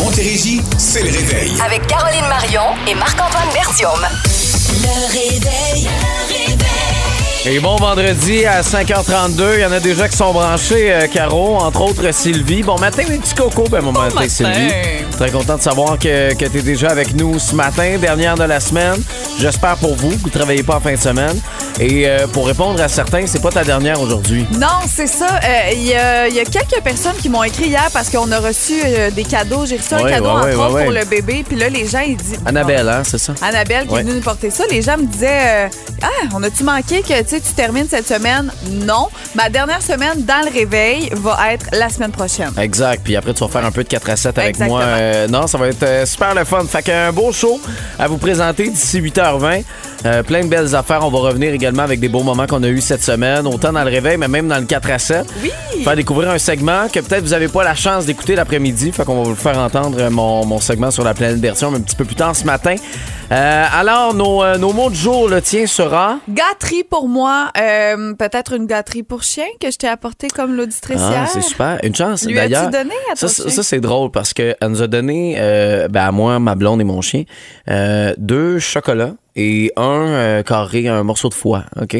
Montérégie, c'est le réveil. Avec Caroline Marion et Marc-Antoine Bertium. Le réveil. Et bon vendredi à 5h32, il y en a déjà qui sont branchés, euh, Caro, entre autres Sylvie. Bon matin, mes petits cocos, ben bon, matin, matin. Sylvie. Très content de savoir que, que tu es déjà avec nous ce matin, dernière de la semaine. J'espère pour vous que vous ne travaillez pas en fin de semaine. Et euh, pour répondre à certains, c'est pas ta dernière aujourd'hui. Non, c'est ça. Euh, Il y, a, il y a quelques personnes qui m'ont écrit hier parce qu'on a reçu des cadeaux. J'ai reçu un cadeau ouais, entre autres pour le bébé. Puis là, les gens, ils disent. Annabelle, hein, c'est ça? Annabelle qui est venue nous porter ça. Les gens me disaient Ah, on a-tu manqué que tu sais, tu termines cette semaine? Non. Ma dernière semaine dans le réveil va être la semaine prochaine. Exact. Puis après, tu vas faire un peu de 4 à 7 avec Exactement. moi. Euh, non, ça va être euh, super le fun. Fait qu'un beau show à vous présenter d'ici 8h20. Euh, plein de belles affaires. On va revenir également avec des beaux moments qu'on a eus cette semaine, autant dans le réveil, mais même dans le 4 à 7. Oui. Faire découvrir un segment que peut-être vous n'avez pas la chance d'écouter l'après-midi. Fait qu'on va vous faire entendre, mon, mon segment sur la planète version, un petit peu plus tard ce matin. Euh, alors, nos, euh, nos mots de jour, le tien sera? Gâterie pour moi. euh, Peut-être une gâterie pour chien que je t'ai apporté comme l'auditrice Ah, c'est super. Une chance, d'ailleurs. donné à ton ça, ça, c'est drôle parce qu'elle nous a donné, ben, à moi, ma blonde et mon chien, deux chocolats et un euh, carré, un morceau de foie, OK?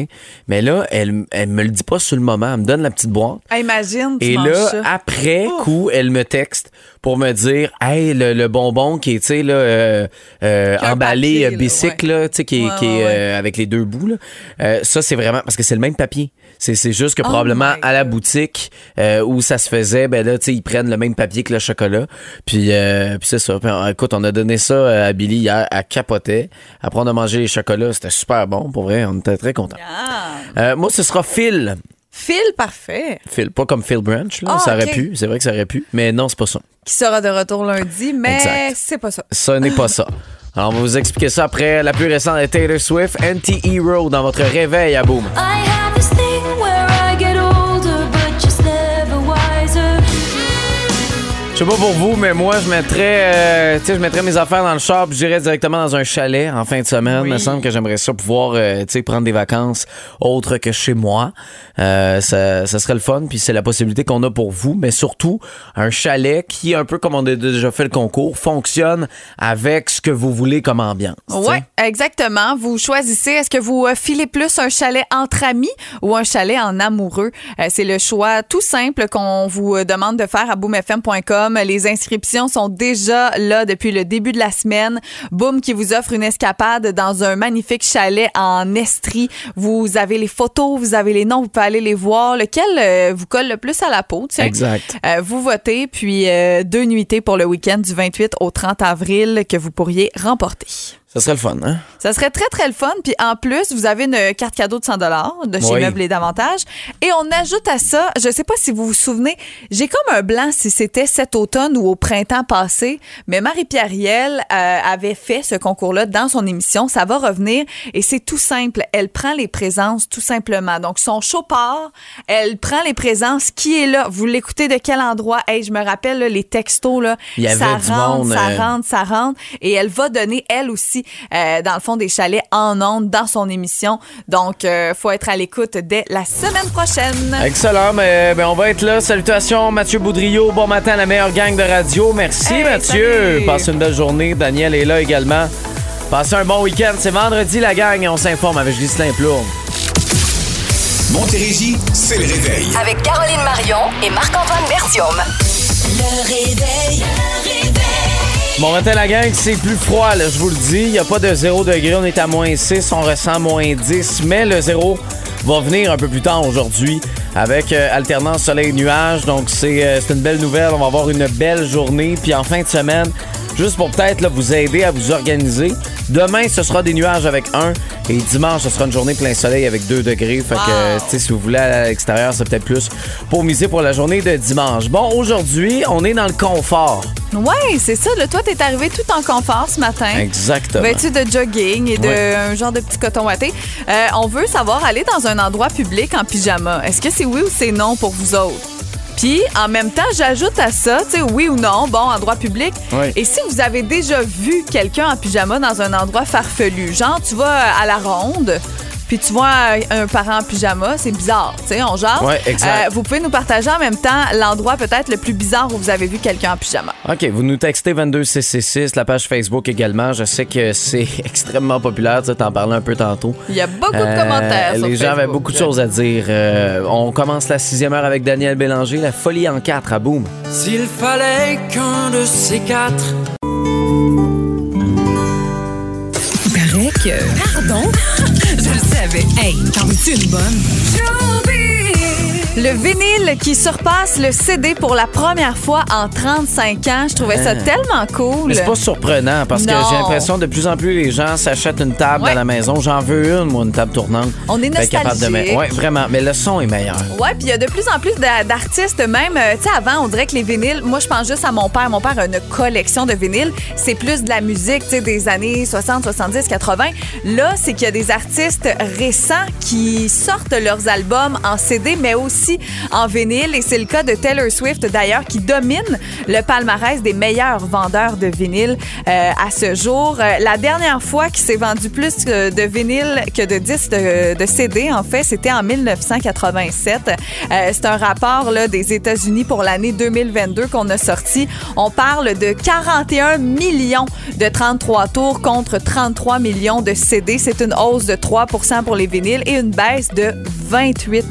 Mais là, elle, elle me le dit pas sur le moment. Elle me donne la petite boîte. Ah, imagine, tu Et manges là, ça. après coup, elle me texte pour me dire Hey, le, le bonbon qui est, tu sais, là, euh, euh, emballé, papier, euh, là, bicycle, là, tu sais, qui est, Ouais, qui est, ouais, euh, avec les deux bouts, là. Euh, ça, c'est vraiment parce que c'est le même papier. C'est, c'est juste que Oh probablement à la boutique euh, où ça se faisait, ben là, tu sais, ils prennent le même papier que le chocolat. Puis, euh, puis c'est ça. Puis, euh, écoute, on a donné ça à Billy hier, à capoter. Après, on a mangé les chocolats. C'était super bon, pour vrai. On était très contents. Euh, moi, ce sera Phil. Phil, parfait. Phil, pas comme Phil Branch, là. Ah, ça aurait pu. C'est vrai que ça aurait pu. Mais non, c'est pas ça. Qui sera de retour lundi, mais Exact. c'est pas ça. Ce n'est pas ça. Alors, on va vous expliquer ça après la plus récente de Taylor Swift, Anti-Hero, dans votre réveil à Boom. I have sais pas pour vous, mais moi, je mettrais, euh, je mettrais mes affaires dans le char, puis j'irais directement dans un chalet en fin de semaine. Il me semble que j'aimerais ça pouvoir, euh, prendre des vacances autres que chez moi. Euh, ça, ça serait le fun, puis c'est la possibilité qu'on a pour vous, mais surtout un chalet qui, un peu comme on a déjà fait le concours, fonctionne avec ce que vous voulez comme ambiance. Oui, exactement. Vous choisissez, est-ce que vous filez plus un chalet entre amis ou un chalet en amoureux? C'est le choix tout simple qu'on vous demande de faire à boomfm.com. Les inscriptions sont déjà là depuis le début de la semaine. Boom qui vous offre une escapade dans un magnifique chalet en Estrie. Vous avez les photos, vous avez les noms, vous pouvez aller les voir. Lequel euh, vous colle le plus à la peau? tiens? Exact. Euh, vous votez, puis euh, deux nuitées pour le week-end du 28 au 30 avril que vous pourriez remporter. Ça serait le fun, hein? Ça serait très, très le fun. Puis en plus, vous avez une carte cadeau de 100 de chez Oui. Meubles et Davantage. Et on ajoute à ça, je sais pas si vous vous souvenez, j'ai comme un blanc si c'était cet automne ou au printemps passé, mais Marie-Pierre Riel euh, avait fait ce concours-là dans son émission. Ça va revenir et c'est tout simple. Elle prend les présences tout simplement. Donc, son show part, elle prend les présences. Qui est là? Vous l'écoutez de quel endroit? Hey, je me rappelle là, les textos, là. Il y avait ça du rentre, monde, ça euh, rentre, ça rentre. Et elle va donner, elle aussi, euh, dans le fond, des chalets en ondes dans son émission. Donc, euh, faut être à l'écoute dès la semaine prochaine. Excellent, mais ben, on va être là. Salutations, Mathieu Boudriot. Bon matin, la meilleure gang de radio. Merci, Hey, Mathieu. salut. Passez une belle journée. Daniel est là également. Passez un bon week-end. C'est vendredi, la gang, et on s'informe avec Ghislain Plourde. Montérégie, c'est le réveil. Avec Caroline Marion et Marc-Antoine Bertium. Le réveil. Le réveil. Bon matin, la gang, c'est plus froid, je vous le dis. Il n'y a pas de 0 degré. On est à moins 6. On ressent moins 10. Mais le zéro va venir un peu plus tard aujourd'hui avec euh, alternance soleil-nuage. Donc, c'est euh, c'est une belle nouvelle. On va avoir une belle journée. Puis en fin de semaine, juste pour peut-être vous aider à vous organiser, demain, ce sera des nuages avec 1. Et dimanche, ce sera une journée plein soleil avec 2 degrés. Fait que, tu sais, si vous voulez aller à l'extérieur, c'est peut-être plus pour miser pour la journée de dimanche. Bon, aujourd'hui, on est dans le confort. Ouais, c'est ça. Là, toi, t'es arrivé tout en confort ce matin. Exactement. Vêtu de jogging et de un genre de petit coton watté. Euh, on veut savoir aller dans un endroit public en pyjama. Est-ce que c'est oui ou c'est non pour vous autres? Puis, en même temps, j'ajoute à ça, tu sais, oui ou non, bon, endroit public. Oui. Et si vous avez déjà vu quelqu'un en pyjama dans un endroit farfelu, genre, tu vas à la ronde, puis tu vois un, un parent en pyjama, c'est bizarre, tu sais, on jase. Ouais, exact. Euh, vous pouvez nous partager en même temps l'endroit peut-être le plus bizarre où vous avez vu quelqu'un en pyjama. OK, vous nous textez 22666, la page Facebook également. Je sais que c'est extrêmement populaire, tu t'en parlais un peu tantôt. Il y a beaucoup de Euh, commentaires sur Les gens avaient beaucoup de choses à dire. Euh, on commence la sixième heure avec Daniel Bélanger, la folie en quatre à Boom. S'il fallait qu'un de ces quatre Il paraît que. Pardon? Savais. Hey, t'en veux-tu une bonne? Le vinyle qui surpasse le CD pour la première fois en 35 ans, je trouvais ça tellement cool. Mais c'est pas surprenant parce que Non. j'ai l'impression de plus en plus les gens s'achètent une table Ouais. à la maison. J'en veux une, moi, une table tournante. On est Fait capable de nostalgique. mettre- Ouais, vraiment. Mais le son est meilleur. Ouais, puis il y a de plus en plus d'a- d'artistes, même, euh, tu sais, avant, on dirait que les vinyles, moi, je pense juste à mon père. Mon père a une collection de vinyles. C'est plus de la musique, tu sais, des années 60, 70, 80. Là, c'est qu'il y a des artistes récents qui sortent leurs albums en CD, mais aussi en vinyle. Et c'est le cas de Taylor Swift, d'ailleurs, qui domine le palmarès des meilleurs vendeurs de vinyle euh, à ce jour. Euh, la dernière fois qu'il s'est vendu plus euh, de vinyle que de disques de, CD, en fait, c'était en 1987. Euh, c'est un rapport là, des États-Unis pour l'année 2022 qu'on a sorti. On parle de 41 millions de 33 tours contre 33 millions de CD. C'est une hausse de 3% pour les vinyles et une baisse de 28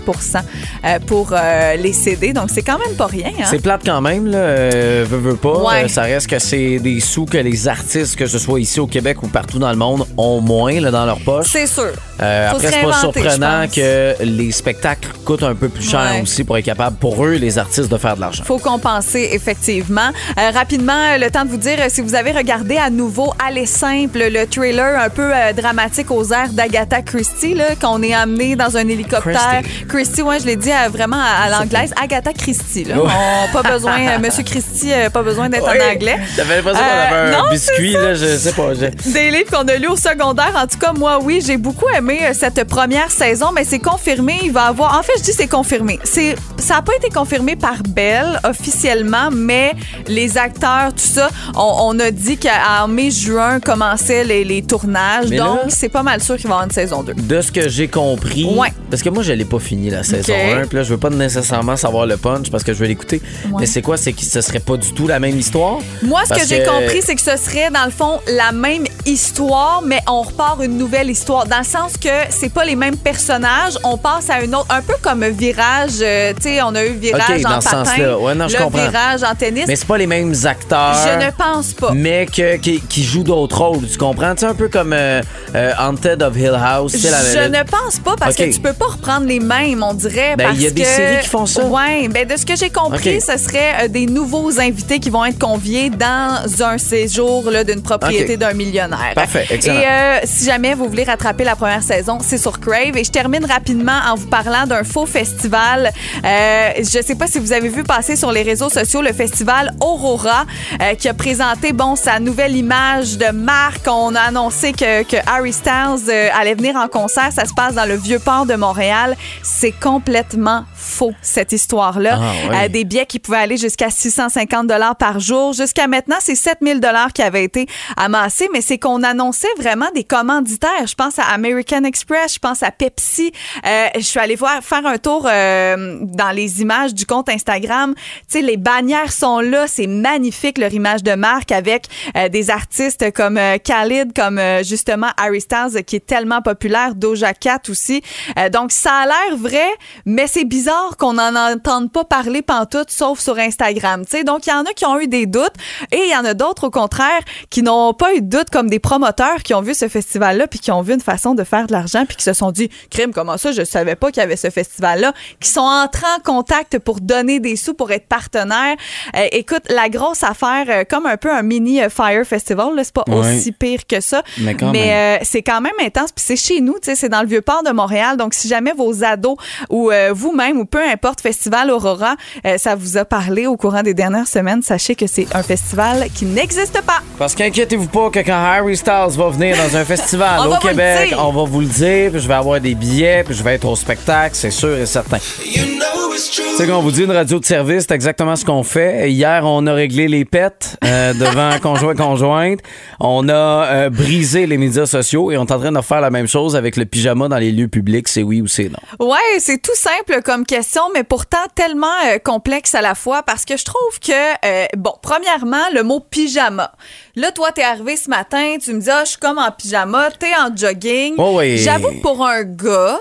euh, pour euh, les CD. Donc, c'est quand même pas rien. Hein? C'est plate quand même, là. Euh, veux, veux pas. Ouais. Euh, ça reste que c'est des sous que les artistes, que ce soit ici au Québec ou partout dans le monde, ont moins là, dans leur poche. C'est sûr. Euh, après, c'est pas surprenant que les spectacles coûtent un peu plus cher Ouais. aussi pour être capable, pour eux, les artistes, de faire de l'argent. faut compenser, effectivement. Rapidement, le temps de vous dire, si vous avez regardé à nouveau Aller simple, le trailer un peu dramatique aux airs d'Agatha Christie, là, qu'on est amené dans un hélicoptère. Christie, ouais, je l'ai dit euh, vraiment à, à l'anglaise. Agatha Christie, là. Ouais. On, pas besoin, euh, Monsieur Christie, euh, pas besoin d'être Oui. en anglais. J'avais l'impression qu'on Euh, avait un non, biscuit, là, je sais pas. je- Des livres qu'on a lus au secondaire. En tout cas, moi, oui, j'ai beaucoup aimé cette première saison, mais c'est confirmé. Il va avoir. En fait, je dis c'est confirmé. C'est ça n'a pas été confirmé par Belle officiellement, mais les acteurs, tout ça, on, on a dit qu'en mai-juin commençaient les, les tournages. Mais donc, là- c'est pas mal sûr qu'il va y avoir une saison 2. De ce que j'ai compris, Ouais. parce que moi, je l'ai pas fini la saison Ok. 1, puis là, je veux pas nécessairement savoir le punch parce que je veux l'écouter. Mais c'est quoi? C'est que ce serait pas du tout la même histoire? Moi, ce que j'ai compris, c'est que ce serait, dans le fond, la même histoire, mais on repart une nouvelle histoire. Dans le sens que c'est pas les mêmes personnages, on passe à une autre. Un peu comme Virage, euh, tu sais, on a eu Virage Ok, dans en ce patin, sens-là. Ouais, non, je le comprends. Virage en tennis. Mais c'est pas les mêmes acteurs. Je ne pense pas. Mais que, qui, qui jouent d'autres rôles, tu comprends? Sais, un peu comme euh, euh, Haunted of Hill House. Je la- ne pense pas parce que tu peux pas reprendre les mêmes, on dirait. Ben, il y a des que- séries qui font ça. Ouais, ben de ce que j'ai compris, ce serait euh, des nouveaux invités qui vont être conviés dans un séjour là, d'une propriété d'un millionnaire. Parfait, excellent. Et euh, si jamais vous voulez rattraper la première saison, c'est sur Crave. Et je termine rapidement en vous parlant d'un faux festival. Euh, je sais pas si vous avez vu passer sur les réseaux sociaux le festival Aurora euh, qui a présenté bon sa nouvelle image de marque. On a annoncé que, que Harry Styles euh, allait venir en concert. Ça se passe dans le vieux port de Montréal. C'est complètement faux cette histoire-là. Ah, ouais. Euh, des billets qui pouvaient aller jusqu'à 650 dollars par jour. Jusqu'à maintenant, c'est 7000 dollars qui avaient été amassés, mais c'est qu'on annonçait vraiment des commanditaires. Je pense à American Express, je pense à Pepsi. Euh, je suis allée voir faire un tour euh, dans les images du compte Instagram. Tu sais, les bannières sont là, c'est magnifique leur image de marque avec euh, des artistes comme euh, Khalid, comme euh, justement Harry Styles qui est tellement populaire, Doja Cat aussi. Euh, donc ça a l'air vrai, mais c'est bizarre qu'on n'en entende pas parler pantoute, sauf sur Instagram. Tu sais, donc il y en a qui ont eu des doutes et il y en a d'autres au contraire qui n'ont pas eu de doutes, comme des promoteurs qui ont vu ce festival-là puis qui ont vu une façon de faire de l'argent puis qui se sont dit, crime, comment ça, je savais pas qu'il y avait ce festival-là, qui sont entrés en contact pour donner des sous pour être partenaires. Euh, écoute, la grosse affaire, euh, comme un peu un mini euh, Fire Festival, c'est pas Ouais. aussi pire que ça, Mais euh, c'est quand même intense. Puis c'est chez nous, c'est dans le vieux port de Montréal. Donc si jamais vos ados ou vous-même ou peu importe Festival Aurora, euh, ça vous a parlé au courant des dernières semaines, sachez que c'est un festival qui n'existe pas. Parce qu'inquiétez-vous pas que quand Harry Styles va venir dans un festival au Québec, on va vous le dire, puis je vais avoir des billets, puis je vais être au spectacle, c'est sûr et certain. C'est qu'on vous dit une radio de service, c'est exactement ce qu'on fait. Hier, on a réglé les pets euh, devant conjoint conjointe. On a euh, brisé les médias sociaux et on est en train de refaire la même chose avec le pyjama dans les lieux publics, c'est oui ou c'est non. Ouais, c'est tout simple comme question, mais pourtant tellement euh, complexe à la fois parce que je trouve que, euh, bon, premièrement, le mot pyjama. Là, toi, t'es arrivé ce matin, tu me dis, ah, je suis comme en pyjama, t'es en jogging. Oh oui. J'avoue que pour un gars,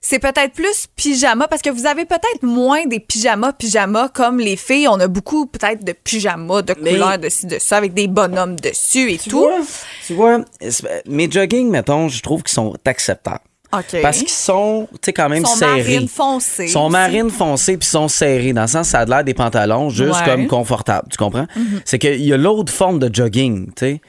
c'est peut-être plus pyjama parce que vous avez peut-être moins des pyjamas pyjamas comme les filles. On a beaucoup peut-être de pyjamas de Mais- couleurs de ci, de ça avec des bonhommes dessus et Tu tout. vois, tu vois, mes jogging, mettons, je trouve qu'ils sont acceptables. Parce qu'ils sont, tu sais, quand même Ils sont serrés. marines foncées Ils sont marines foncées puis sont serrés. Dans le sens, ça a l'air des pantalons, juste Ouais. comme confortables. Tu comprends? Mhm. C'est qu'il y a l'autre forme de jogging, tu sais.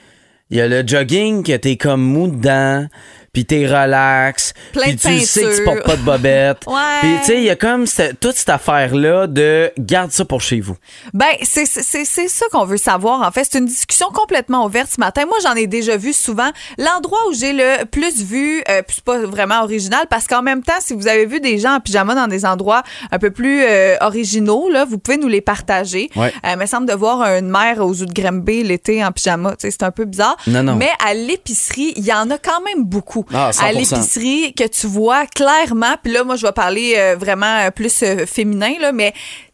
Il y a le jogging que t'es comme mou dedans, puis t'es relax, puis tu sais que tu portes pas de bobette. Ouais. Puis tu sais, il y a comme cette- toute cette affaire-là de garde ça pour chez vous. Ben, c'est ça qu'on veut savoir, en fait. C'est une discussion complètement ouverte ce matin. Moi, j'en ai déjà vu souvent. L'endroit où j'ai le plus vu, euh, puis c'est pas vraiment original, parce qu'en même temps, si vous avez vu des gens en pyjama dans des endroits un peu plus euh, originaux, là, vous pouvez nous les partager. Ouais. Euh, il me semble de voir une mère aux zoo de Granby l'été en pyjama. C'est un peu bizarre. Non, non. Mais à l'épicerie, il y en a quand même beaucoup. Ah, 100%. à l'épicerie, que tu vois clairement. Puis là, moi, je vais parler euh, vraiment euh, plus euh, féminin, là, mais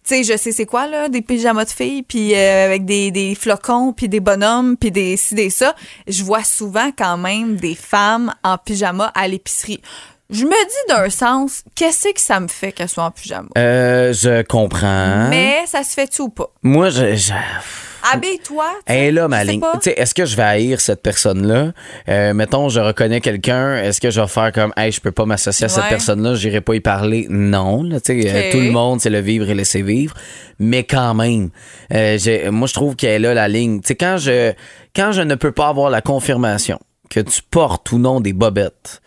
tu sais, je sais c'est quoi, là, des pyjamas de filles, puis euh, avec des, des flocons, puis des bonhommes, puis des ci, des ça. Je vois souvent quand même des femmes en pyjama à l'épicerie. Je me dis d'un sens, qu'est-ce que ça me fait qu'elles soient en pyjama? Euh, je comprends. Mais ça se fait-tu ou pas? Moi, je... je- Habille-toi. Elle est là, ma ligne. pas. Tu sais, est-ce que je vais haïr cette personne-là? Euh, mettons, je reconnais quelqu'un. Est-ce que je vais faire comme, hey, je peux pas m'associer à cette Ouais. personne-là, j'irai pas y parler? Non, là, tu sais, euh, tout le monde, c'est le vivre et laisser vivre. Mais quand même, euh, j'ai- moi, je trouve qu'elle est là, la ligne. Tu sais, quand je, quand je ne peux pas avoir la confirmation que tu portes ou non des bobettes,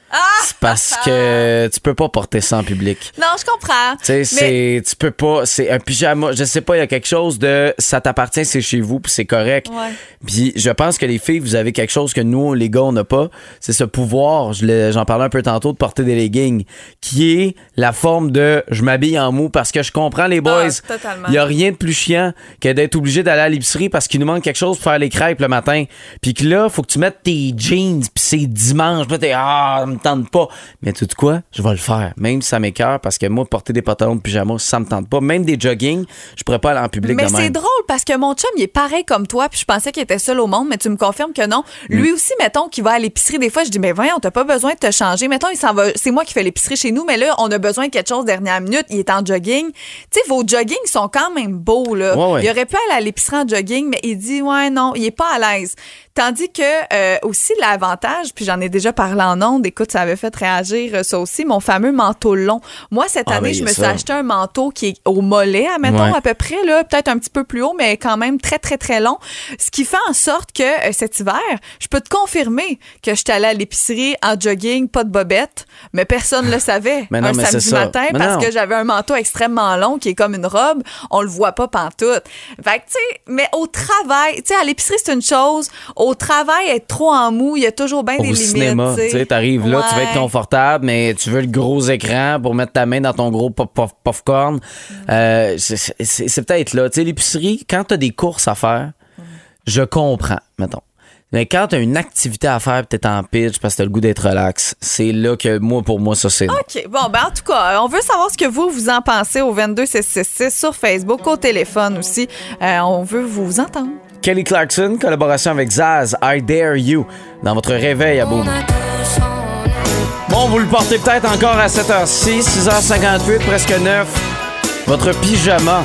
c'est parce que tu peux pas porter ça en public. Non, je comprends. Tu sais, Mais- tu peux pas, c'est un pyjama, je sais pas, il y a quelque chose de, ça t'appartient, c'est chez vous, puis c'est correct. Ouais. Puis je pense que les filles, vous avez quelque chose que nous, les gars, on n'a pas, c'est ce pouvoir, j'en parlais un peu tantôt, de porter des leggings, qui est la forme de, je m'habille en mou parce que je comprends les boys. Ah, totalement. Il y a rien de plus chiant que d'être obligé d'aller à l'épicerie parce qu'il nous manque quelque chose pour faire les crêpes le matin. Puis que là, faut que tu mettes tes jeans, puis c'est dimanche, puis t'es, ah, me tente pas. Mais tu sais quoi? Je vais le faire. Même si ça m'écœure, parce que moi, porter des pantalons de pyjama, ça me tente pas. Même des jogging, je pourrais pas aller en public Mais c'est drôle parce que mon chum, il est pareil comme toi, puis je pensais qu'il était seul au monde, mais tu me confirmes que non. Mm. Lui aussi, mettons qu'il va à l'épicerie, des fois, je dis, mais voyons, t'as pas besoin de te changer. Mettons, il s'en va, c'est moi qui fais l'épicerie chez nous, mais là, on a besoin de quelque chose dernière minute, il est en jogging. Tu sais, vos joggings sont quand même beaux, là. Ouais, ouais. Il aurait pu aller à l'épicerie en jogging, mais il dit, ouais, non, il est pas à l'aise. Tandis que, euh, aussi, l'avantage, puis j'en ai déjà parlé en ondes, écoute, ça avait fait réagir euh, ça aussi, mon fameux manteau long. Moi, cette Ah, année, je me a suis acheté un manteau qui est au mollet, admettons, Ouais. à peu près, là, peut-être un petit peu plus haut, mais quand même très, très, très long. Ce qui fait en sorte que euh, cet hiver, je peux te confirmer que je suis allée à l'épicerie en jogging, pas de bobette, mais personne ne le savait. Mais non, un mais samedi matin, Mais parce non. que j'avais un manteau extrêmement long qui est comme une robe, on le voit pas pantoute. Fait que, tu sais, mais au travail, tu sais, à l'épicerie, c'est une chose. Au travail, être trop en mou, il y a toujours bien des Au limites. cinéma, tu sais, t'arrives là, tu veux être confortable, mais tu veux le gros écran pour mettre ta main dans ton gros pop- pop- popcorn. Euh, c'est- peut-être là. Tu sais, l'épicerie, quand t'as des courses à faire, je comprends, mettons. Mais quand t'as une activité à faire, t'es en pitch parce que t'as le goût d'être relax, c'est là que moi, pour moi, ça c'est. OK. Bon, ben en tout cas, on veut savoir ce que vous, vous en pensez au 22666 sur Facebook, au téléphone aussi. Euh, on veut vous entendre. Kelly Clarkson, collaboration avec Zaz, I Dare You, dans votre réveil à Boom. Bon, vous le portez peut-être encore à 7h06, 6h58, presque 9. Votre pyjama.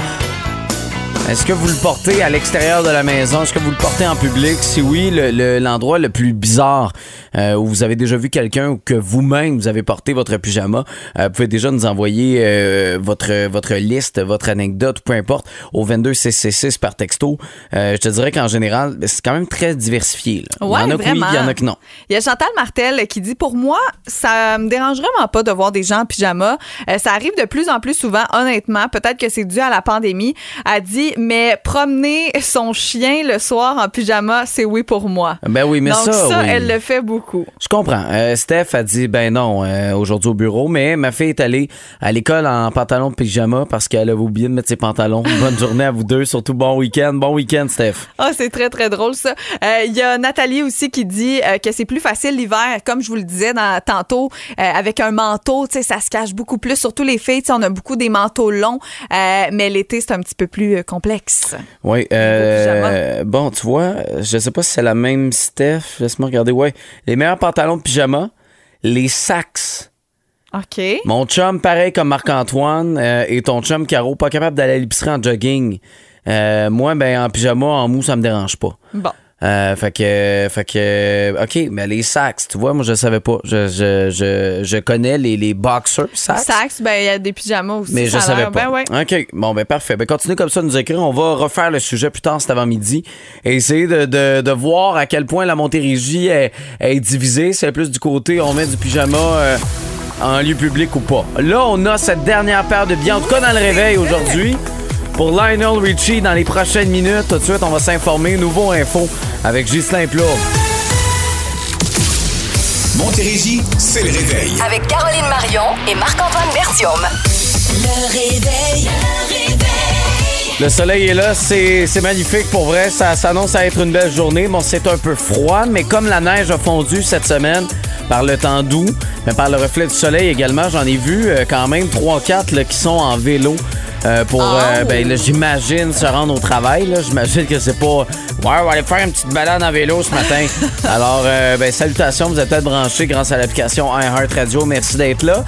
Est-ce que vous le portez à l'extérieur de la maison? Est-ce que vous le portez en public? Si oui, le- le- l'endroit le, plus bizarre euh, où vous avez déjà vu quelqu'un ou que vous-même vous avez porté votre pyjama, euh, vous pouvez déjà nous envoyer euh, votre, votre liste, votre anecdote, peu importe, au 22666 par texto. Euh, je te dirais qu'en général, c'est quand même très diversifié. là. il y en a vraiment. il y en a que non. Il y a Chantal Martel qui dit Pour moi, ça me dérange vraiment pas de voir des gens en pyjama. Ça arrive de plus en plus souvent, honnêtement. Peut-être que c'est dû à la pandémie. Elle dit dit mais promener son chien le soir en pyjama, c'est oui pour moi. Ben oui, mais Donc ça, ça, oui. elle le fait beaucoup. Je comprends. Euh, Steph a dit ben non euh, aujourd'hui au bureau, mais ma fille est allée à l'école en pantalon de pyjama parce qu'elle avait oublié de mettre ses pantalons. Bonne journée à vous deux, surtout bon week-end. Bon week-end, Steph. Ah, c'est très, très drôle, ça. Euh, Il y a Nathalie aussi qui dit que c'est plus facile l'hiver, comme je vous le disais dans, tantôt, avec un manteau, tu sais, ça se cache beaucoup plus. Surtout les filles, on a beaucoup des manteaux longs, mais l'été, c'est un petit peu plus complexe. Oui. Bon, tu vois, je sais pas si c'est la même Steph. Laisse-moi regarder. Ouais. Les meilleurs pantalons de pyjama, les sacs. OK. Mon chum, pareil comme Marc-Antoine, euh, et ton chum Caro, pas capable d'aller à l'épicerie en jogging. Euh, moi, ben en pyjama, en mou, ça me dérange pas. Bon. Euh, fait que, fait que, ok, mais les sacs, tu vois, moi je savais pas. Je, je, je, je connais les, les boxers sacs. Sax, ben, il y a des pyjamas aussi. Mais je savais l'air- pas. Ben, ouais. OK. Bon, ben parfait. Ben continuez comme ça à nous écrire. On va refaire le sujet plus tard cet avant-midi et essayer de, de, de voir à quel point la Montérégie est, est divisée. C'est plus du côté on met du pyjama euh, en lieu public ou pas. Là, on a cette dernière paire de billets, en tout cas dans le réveil aujourd'hui. Pour Lionel Richie, dans les prochaines minutes, tout de suite, on va s'informer. Nouveau info avec Ghislain Plourde. Montérégie, c'est le réveil. Avec Caroline Marion et Marc-Antoine Bertium. Le réveil. Le réveil. Le soleil est là, c'est magnifique pour vrai. Ça s'annonce à être une belle journée. Bon, c'est un peu froid, mais comme la neige a fondu cette semaine par le temps doux, mais par le reflet du soleil également, j'en ai vu euh, quand même 3-4 qui sont en vélo. euh, pour, euh, ben, là, j'imagine, se rendre au travail. là. J'imagine que c'est pas. Ouais, on va aller faire une petite balade en vélo ce matin. Alors, euh, ben, salutations, vous êtes peut-être branchés grâce à l'application iHeartRadio. Merci d'être là.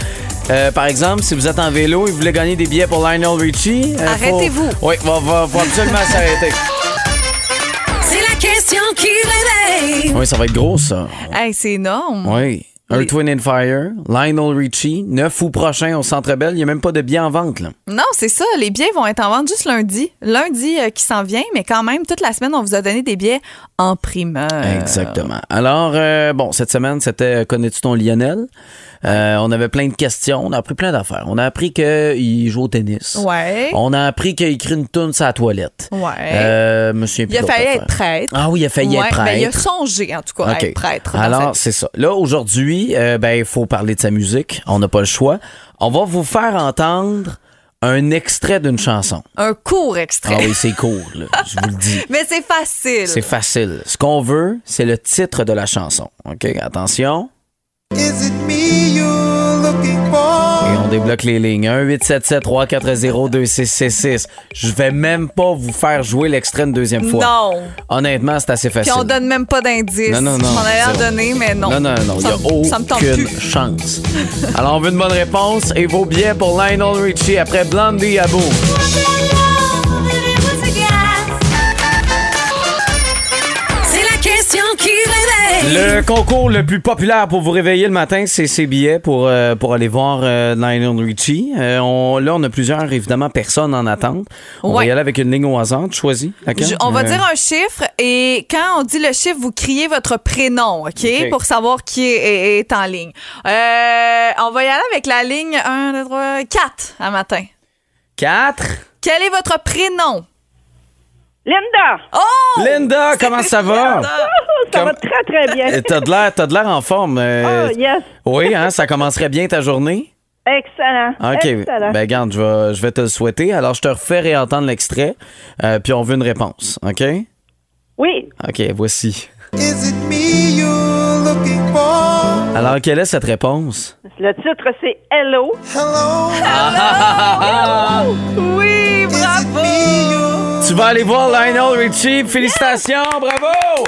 Euh, par exemple, si vous êtes en vélo et vous voulez gagner des billets pour Lionel Richie, euh, faut- Arrêtez-vous. oui, va, va, va absolument s'arrêter. C'est la question qui réveille. Oui, ça va être gros, ça. Hey, c'est énorme. Oui. Earth, Wind and Fire, Lionel Richie, 9 août prochain au Centre Bell. Il n'y a même pas de billets en vente, là. Non, c'est ça. Les billets vont être en vente juste lundi. Lundi euh, qui s'en vient, mais quand même, toute la semaine, on vous a donné des billets en primeur. Exactement. Alors, euh, bon, cette semaine, c'était Connais-tu ton Lionel? Euh, on avait plein de questions. On a appris plein d'affaires. On a appris qu'il joue au tennis. Ouais. On a appris qu'il écrit une toune sur la toilette. Ouais. Euh, me il a failli être prêtre. Ah oui, il a failli Ouais, être prêtre. ben, il a songé, en tout cas, à être prêtre. Alors, c'est ça. Là, aujourd'hui, euh, ben, il faut parler de sa musique. On n'a pas le choix. On va vous faire entendre un extrait d'une chanson. Un court extrait. Ah oui, c'est court, là. Je vous le dis. Mais c'est facile. C'est facile. Ce qu'on veut, c'est le titre de la chanson. OK, attention. Et on débloque les lignes. 1-877-340-2666. Je vais même pas vous faire jouer l'extrait une deuxième fois. Non. Honnêtement, c'est assez Puis facile. on donne même pas d'indices. Non, non, non. Allais en Zéro. donner, mais non. Non, non, non, il n'y a aucune chance. Alors, on veut une bonne réponse et vos billets pour Lionel Richie après Blondie à bout. Le concours le plus populaire pour vous réveiller le matin, c'est ces billets pour, euh, pour aller voir euh, Lionel Richie. Euh, on- là, on a plusieurs, évidemment, personnes en attente. On va y aller avec une ligne au hasard. Tu choisis laquelle? Je- on va Euh, dire un chiffre et quand on dit le chiffre, vous criez votre prénom, OK? OK. Pour savoir qui est, est- est en ligne. Euh, on va y aller avec la ligne 1, 2, 3, 4 à matin. Quatre? Quel est votre prénom? Linda! Oh! Linda, comment ça va? Ça Comme- va très, très bien. Euh, T'as de l'air, t'as de l'air en forme. euh, Oh, yes. Oui, hein, ça commencerait bien ta journée? Excellent. OK. Excellent. Ben, garde, je vais, je vais te le souhaiter. Alors, je te refais réentendre l'extrait, euh, puis on veut une réponse. OK? Oui. OK, voici. Alors, quelle est cette réponse? Le titre, c'est Hello. Oui, bravo! Tu vas aller voir Lionel Richie. Félicitations, bravo!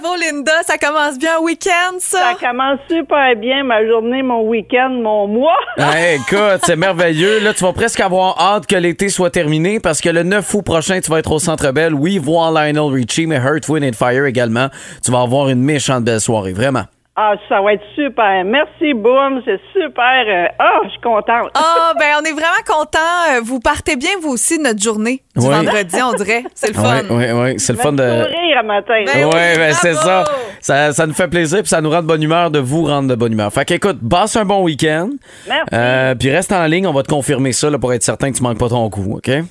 Bravo, Linda. Ça commence bien un week-end, ça? Ça commence super bien, ma journée, mon week-end, mon mois. Hey, écoute, c'est merveilleux. Là, tu vas presque avoir hâte que l'été soit terminé parce que le 9 août prochain, tu vas être au Centre Bell. Oui, voir Lionel Richie, mais Hurt, Wind and Fire également. Tu vas avoir une méchante belle soirée, vraiment. Ah, ça va être super. Merci, Boom. C'est super. euh, Ah, je suis contente. Ah, ben, on est vraiment contents. Vous partez bien, vous aussi, de notre journée du Oui. vendredi, on dirait. C'est le fun. Oui, oui, oui. C'est le fun de. Sourire à matin. Ben Ouais, oui, ben c'est ça. Ça, ça nous fait plaisir puis ça nous rend de bonne humeur de vous rendre de bonne humeur. Fait qu'écoute, passe un bon week-end. Merci. Euh, puis reste en ligne, on va te confirmer ça là, pour être certain que tu manques pas ton coup, OK? Euh,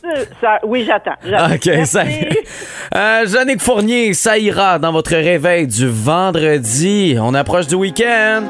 ça- oui, j'attends. OK, Merci. ça. Euh, Jannick Fournier, ça ira dans votre réveil du vendredi. On approche du week-end.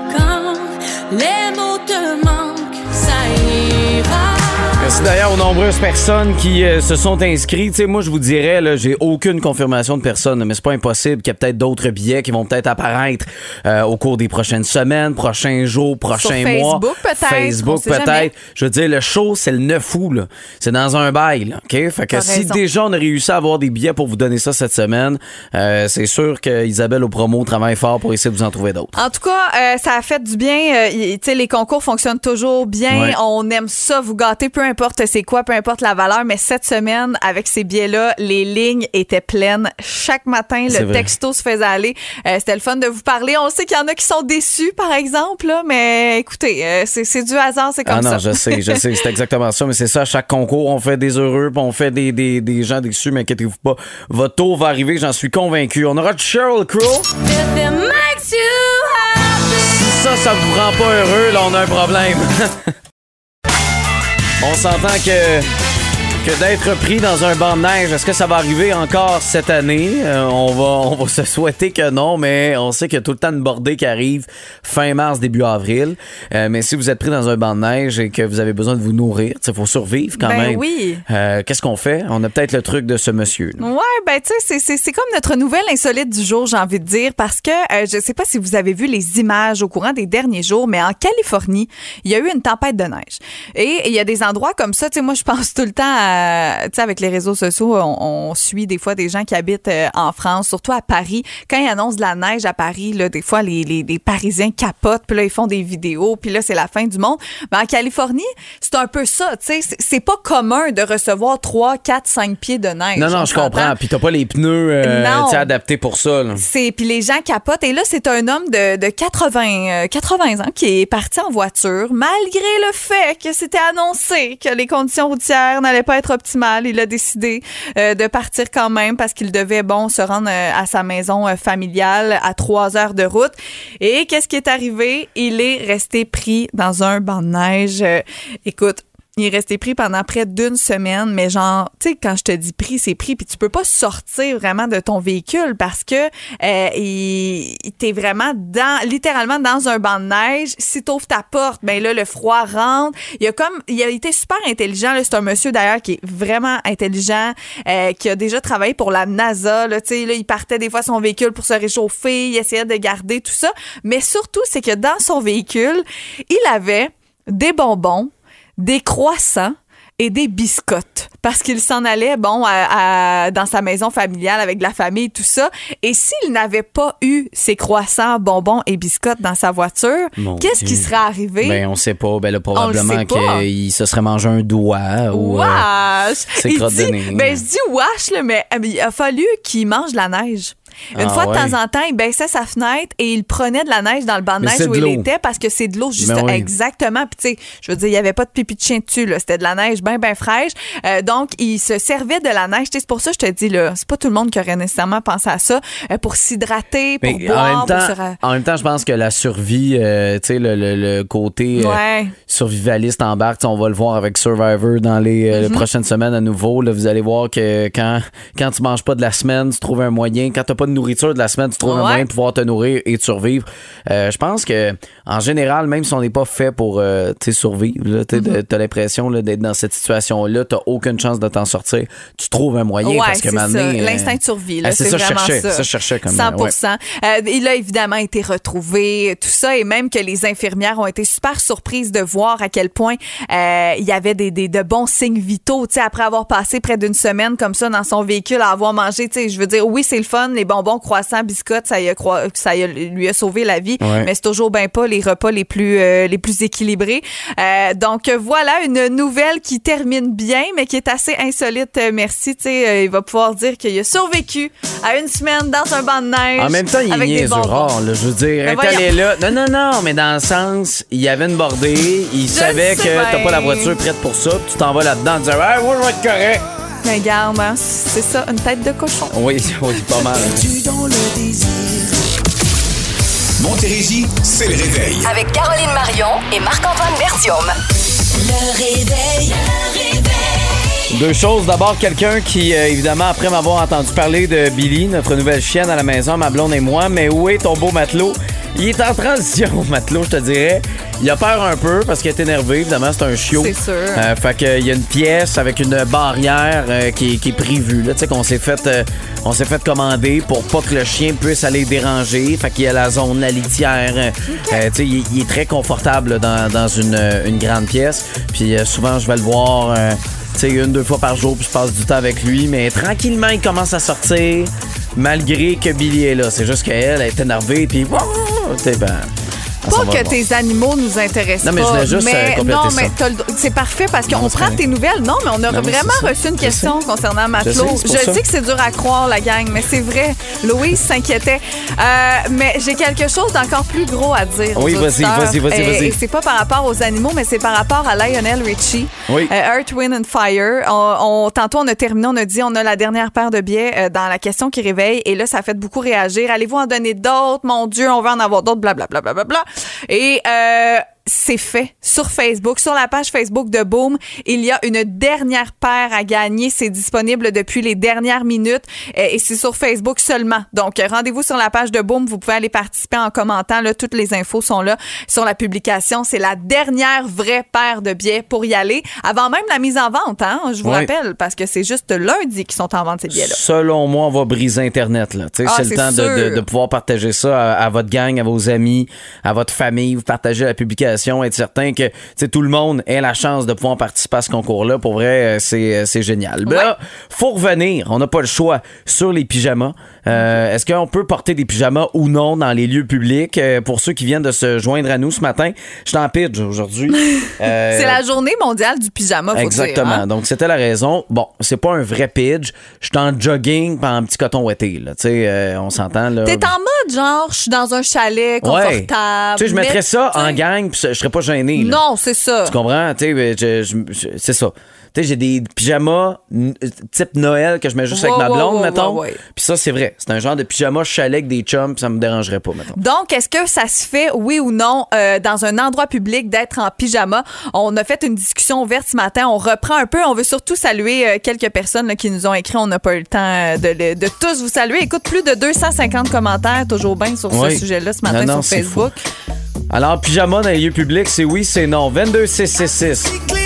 Merci d'ailleurs aux nombreuses personnes qui euh, se sont inscrites. Moi, je vous dirais, là, j'ai aucune confirmation de personne, mais c'est pas impossible qu'il y ait peut-être d'autres billets qui vont peut-être apparaître euh, au cours des prochaines semaines, prochains jours, prochains mois. Facebook, peut-être. Facebook, peut-être. Je veux dire, le show, c'est le 9 août, là. C'est dans un bail, là, OK? Fait que T'as si raison. déjà on a réussi à avoir des billets pour vous donner ça cette semaine, euh, c'est sûr que Isabelle au promo travaille fort pour essayer de vous en trouver d'autres. En tout cas, ça a fait du bien. Y- les concours fonctionnent toujours bien. Ouais. On aime ça, vous gâter, peu importe c'est quoi, peu importe la valeur. Mais cette semaine, avec ces billets-là, les lignes étaient pleines. Chaque matin, le vrai. texto se faisait aller. Euh, C'était le fun de vous parler. On sait qu'il y en a qui sont déçus, par exemple, là, mais écoutez, euh, c'est c'est du hasard, c'est comme ah non, ça. je sais, je sais, c'est exactement ça, mais c'est ça, à chaque concours, on fait des heureux, puis on fait des, des, des gens déçus, mais inquiétez-vous pas, votre tour va arriver, j'en suis convaincu. On aura Cheryl Crow. Ça, ça vous rend pas heureux, là, on a un problème. on s'entend que, que d'être pris dans un banc de neige, est-ce que ça va arriver encore cette année? Euh, on, va, on va se souhaiter que non, mais on sait qu'il y a tout le temps une bordée qui arrive fin mars, début avril. Euh, mais si vous êtes pris dans un banc de neige et que vous avez besoin de vous nourrir, il faut survivre quand Ben même. oui. Euh, Qu'est-ce qu'on fait? On a peut-être le truc de ce monsieur. là. Ouais, ben tu sais, c'est- comme notre nouvelle insolite du jour, j'ai envie de dire, parce que je sais pas si vous avez vu les images au courant des derniers jours, mais en Californie, il y a eu une tempête de neige. Et il y a des endroits comme ça, tu sais, moi je pense tout le temps à, tu sais, avec les réseaux sociaux, on, on suit des fois des gens qui habitent euh, en France, surtout à Paris. Quand ils annoncent de la neige à Paris, là, des fois les, les, les Parisiens capotent, puis là ils font des vidéos, puis là c'est la fin du monde. Ben, en Californie, c'est un peu ça, tu sais, c'est- pas commun de recevoir 3, 4, 5 pieds de neige. Non, non, on je comprends. Puis t'as pas les pneus euh, adaptés pour ça. C'est puis les gens capotent et là c'est un homme de, de 80 euh, 80 ans qui est parti en voiture malgré le fait que c'était annoncé que les conditions routières n'allaient pas être optimales. Il a décidé euh, de partir quand même parce qu'il devait bon se rendre euh, à sa maison euh, familiale à trois heures de route. Et qu'est-ce qui est arrivé? Il est resté pris dans un banc de neige. Écoute. Il est resté pris pendant près d'une semaine, mais genre, tu sais, quand je te dis pris, c'est pris, puis tu peux pas sortir vraiment de ton véhicule parce que euh, il, t'es vraiment dans, littéralement dans un banc de neige. Si t'ouvres ta porte, ben là, le froid rentre. Il a comme, il a été super intelligent. C'est un monsieur d'ailleurs qui est vraiment intelligent, euh, qui a déjà travaillé pour la NASA. Là, tu sais, là, il partait des fois son véhicule pour se réchauffer, il essayait de garder tout ça. Mais surtout, c'est que dans son véhicule, il avait des bonbons, des croissants et des biscottes parce qu'il s'en allait bon à- à- dans sa maison familiale avec la famille tout ça et s'il n'avait pas eu ces croissants bonbons et biscottes dans sa voiture qu'est-ce qui serait arrivé? Ben, on sait pas. Ben, là, probablement qu'il se serait mangé un doigt ou. euh, de nez. Ben, je dis wesh, là, mais euh, il a fallu qu'il mange de la neige. Une Ah fois de ouais. temps en temps, il baissait sa fenêtre et il prenait de la neige dans le banc de Mais neige où de il était parce que c'est de l'eau, juste Ben oui. exactement. Puis, tu sais, je veux dire, il n'y avait pas de pipi de chien dessus, là. C'était de la neige bien, bien fraîche. Euh, donc, il se servait de la neige. C'est pour ça que je te dis, là, c'est pas tout le monde qui aurait nécessairement pensé à ça. euh, pour s'hydrater, pour Mais boire, en, même pour temps, se en même temps, je pense que la survie, euh, tu sais, le, le- le côté Ouais. survivaliste embarque. On va le voir avec Survivor dans les, les Mhm. prochaines semaines à nouveau. Là, vous allez voir que quand, quand tu manges pas de la semaine, tu trouves un moyen. Quand tu pas de nourriture de la semaine, tu trouves un moyen de pouvoir te nourrir et de survivre. Euh, je pense que en général, même si on n'est pas fait pour euh, survivre, tu Mhm. as l'impression d'être dans cette situation-là, tu aucune chance de t'en sortir. Tu trouves un moyen Ouais, parce que c'est maintenant, ça. euh, L'instinct de survie, là, ah, c'est ça, vraiment cherchais. ça. Ça, cherchais comme 100 euh, ouais. Il a évidemment été retrouvé, tout ça, et même que les infirmières ont été super surprises de voir à quel point il y avait des, des- de bons signes vitaux, après avoir passé près d'une semaine comme ça dans son véhicule, à avoir mangé, je veux dire, oui, c'est le fun, les bonbons, croissants, biscottes, ça, y a, croi- ça y a- lui a sauvé la vie, Ouais. mais c'est toujours bien pas les repas les plus, euh, les plus équilibrés. Euh, donc voilà une nouvelle qui termine bien, mais qui est assez insolite. Euh, merci, tu sais, il va pouvoir dire qu'il a survécu à une semaine dans un banc de neige. En même temps, il est avec bonbons. rare, là. Je veux dire, Ben allé voyons. là. Non, non, non, mais dans le sens, il y avait une bordée, il savait que t'as pas la voiture prête pour ça, puis tu t'en vas là-dedans en disant, ah, moi, je vais être correct. Mais regarde, hein, c'est ça, une tête de cochon. Oui, oui, pas mal. Montérégie, c'est le réveil. Avec Caroline Marion et Marc-Antoine Bertium. Le réveil. Le réveil. Deux choses. D'abord, quelqu'un qui, euh, évidemment, après m'avoir entendu parler de Billy, notre nouvelle chienne à la maison, ma blonde et moi, mais où est ton beau matelot? Il est en transition, matelot, je te dirais. Il a peur un peu parce qu'il est énervé. Évidemment, c'est un chiot. C'est sûr. Euh, fait qu'il y a une pièce avec une barrière euh, qui, est- qui est prévue. Là, tu sais qu'on s'est fait, euh, on s'est fait commander pour pas que le chien puisse aller déranger. Fait qu'il y a la zone, la litière. euh, tu sais, il, il est très confortable là, dans, dans une, une grande pièce. Puis euh, souvent, je vais le voir. Sais, une, deux fois par jour, puis je passe du temps avec lui. Mais tranquillement, il commence à sortir, malgré que Billy est là. C'est juste qu'elle elle est énervée, puis... Sais, ben, Pas va que tes animaux nous intéressent Non, mais je pas. voulais juste, euh, mais, compléter non, ça. mais c'est parfait parce qu'on prend tes nouvelles. Non, mais on a Non, vraiment reçu une Je question concernant Je Matelot. sais, Je sais que c'est dur à croire, la gang, mais c'est vrai. Louise s'inquiétait. Euh, mais j'ai quelque chose d'encore plus gros à dire. Oui, vas-y, vas-y, vas-y, Et-. Et c'est pas par rapport aux animaux, mais c'est par rapport à Lionel Richie. Oui. Euh, Earth, Wind and Fire. On, on- tantôt, on a terminé, on a dit on a la dernière paire de billets euh, dans la question qui réveille. Et là, ça a fait beaucoup réagir. Allez-vous en donner d'autres? Mon Dieu, on veut en avoir d'autres, blablabla. Bla, bla, bla, bla. Et euh, c'est fait sur Facebook, sur la page Facebook de Boom. Il y a une dernière paire à gagner. C'est disponible depuis les dernières minutes euh, et c'est sur Facebook seulement. Donc, rendez-vous sur la page de Boom. Vous pouvez aller participer en commentant. Là, toutes les infos sont là sur la publication. C'est la dernière vraie paire de billets pour y aller avant même la mise en vente. Hein? Je vous Oui. rappelle parce que c'est juste lundi qu'ils sont en vente ces billets-là. Selon moi, on va briser Internet. Là. Ah, c'est le temps de, sûr. de- de pouvoir partager ça à, à votre gang, à vos amis, à votre famille. Vous partagez la publication, être certain que tout le monde ait la chance de pouvoir participer à ce concours-là. Pour vrai, euh, c'est, euh, c'est génial. Ben Là, faut revenir. On n'a pas le choix sur les pyjamas. Euh, Est-ce qu'on peut porter des pyjamas ou non dans les lieux publics? Euh, pour ceux qui viennent de se joindre à nous ce matin, je t'en pitch aujourd'hui. Euh, C'est la journée mondiale du pyjama, faut Exactement. dire. hein? Donc, c'était la raison. Bon, c'est pas un vrai pitch. Je suis en jogging par un petit coton ouetté. Là. Tu sais, on s'entend. là. T'es en mode genre, je suis dans un chalet confortable. Tu sais, je mais, mettrais ça en gang, puis je serais pas gêné. Non, c'est ça. Tu comprends? Tu sais, c'est ça. Tu sais, j'ai des pyjamas n- type Noël que je mets juste avec ma blonde, ouais, mettons. ouais, ouais. Puis ça, c'est vrai. C'est un genre de pyjama chalet avec des chums, puis ça me dérangerait pas, mettons. Donc, est-ce que ça se fait, oui ou non, euh, dans un endroit public d'être en pyjama? On a fait une discussion ouverte ce matin. On reprend un peu. On veut surtout saluer euh, quelques personnes là, qui nous ont écrit. On n'a pas eu le temps euh, de, tous vous saluer. Écoute, plus de 250 commentaires, toujours bien sur Oui. ce sujet-là ce matin Non, non, sur Facebook. Alors, pyjama dans les lieux publics, c'est oui, c'est non. 22666.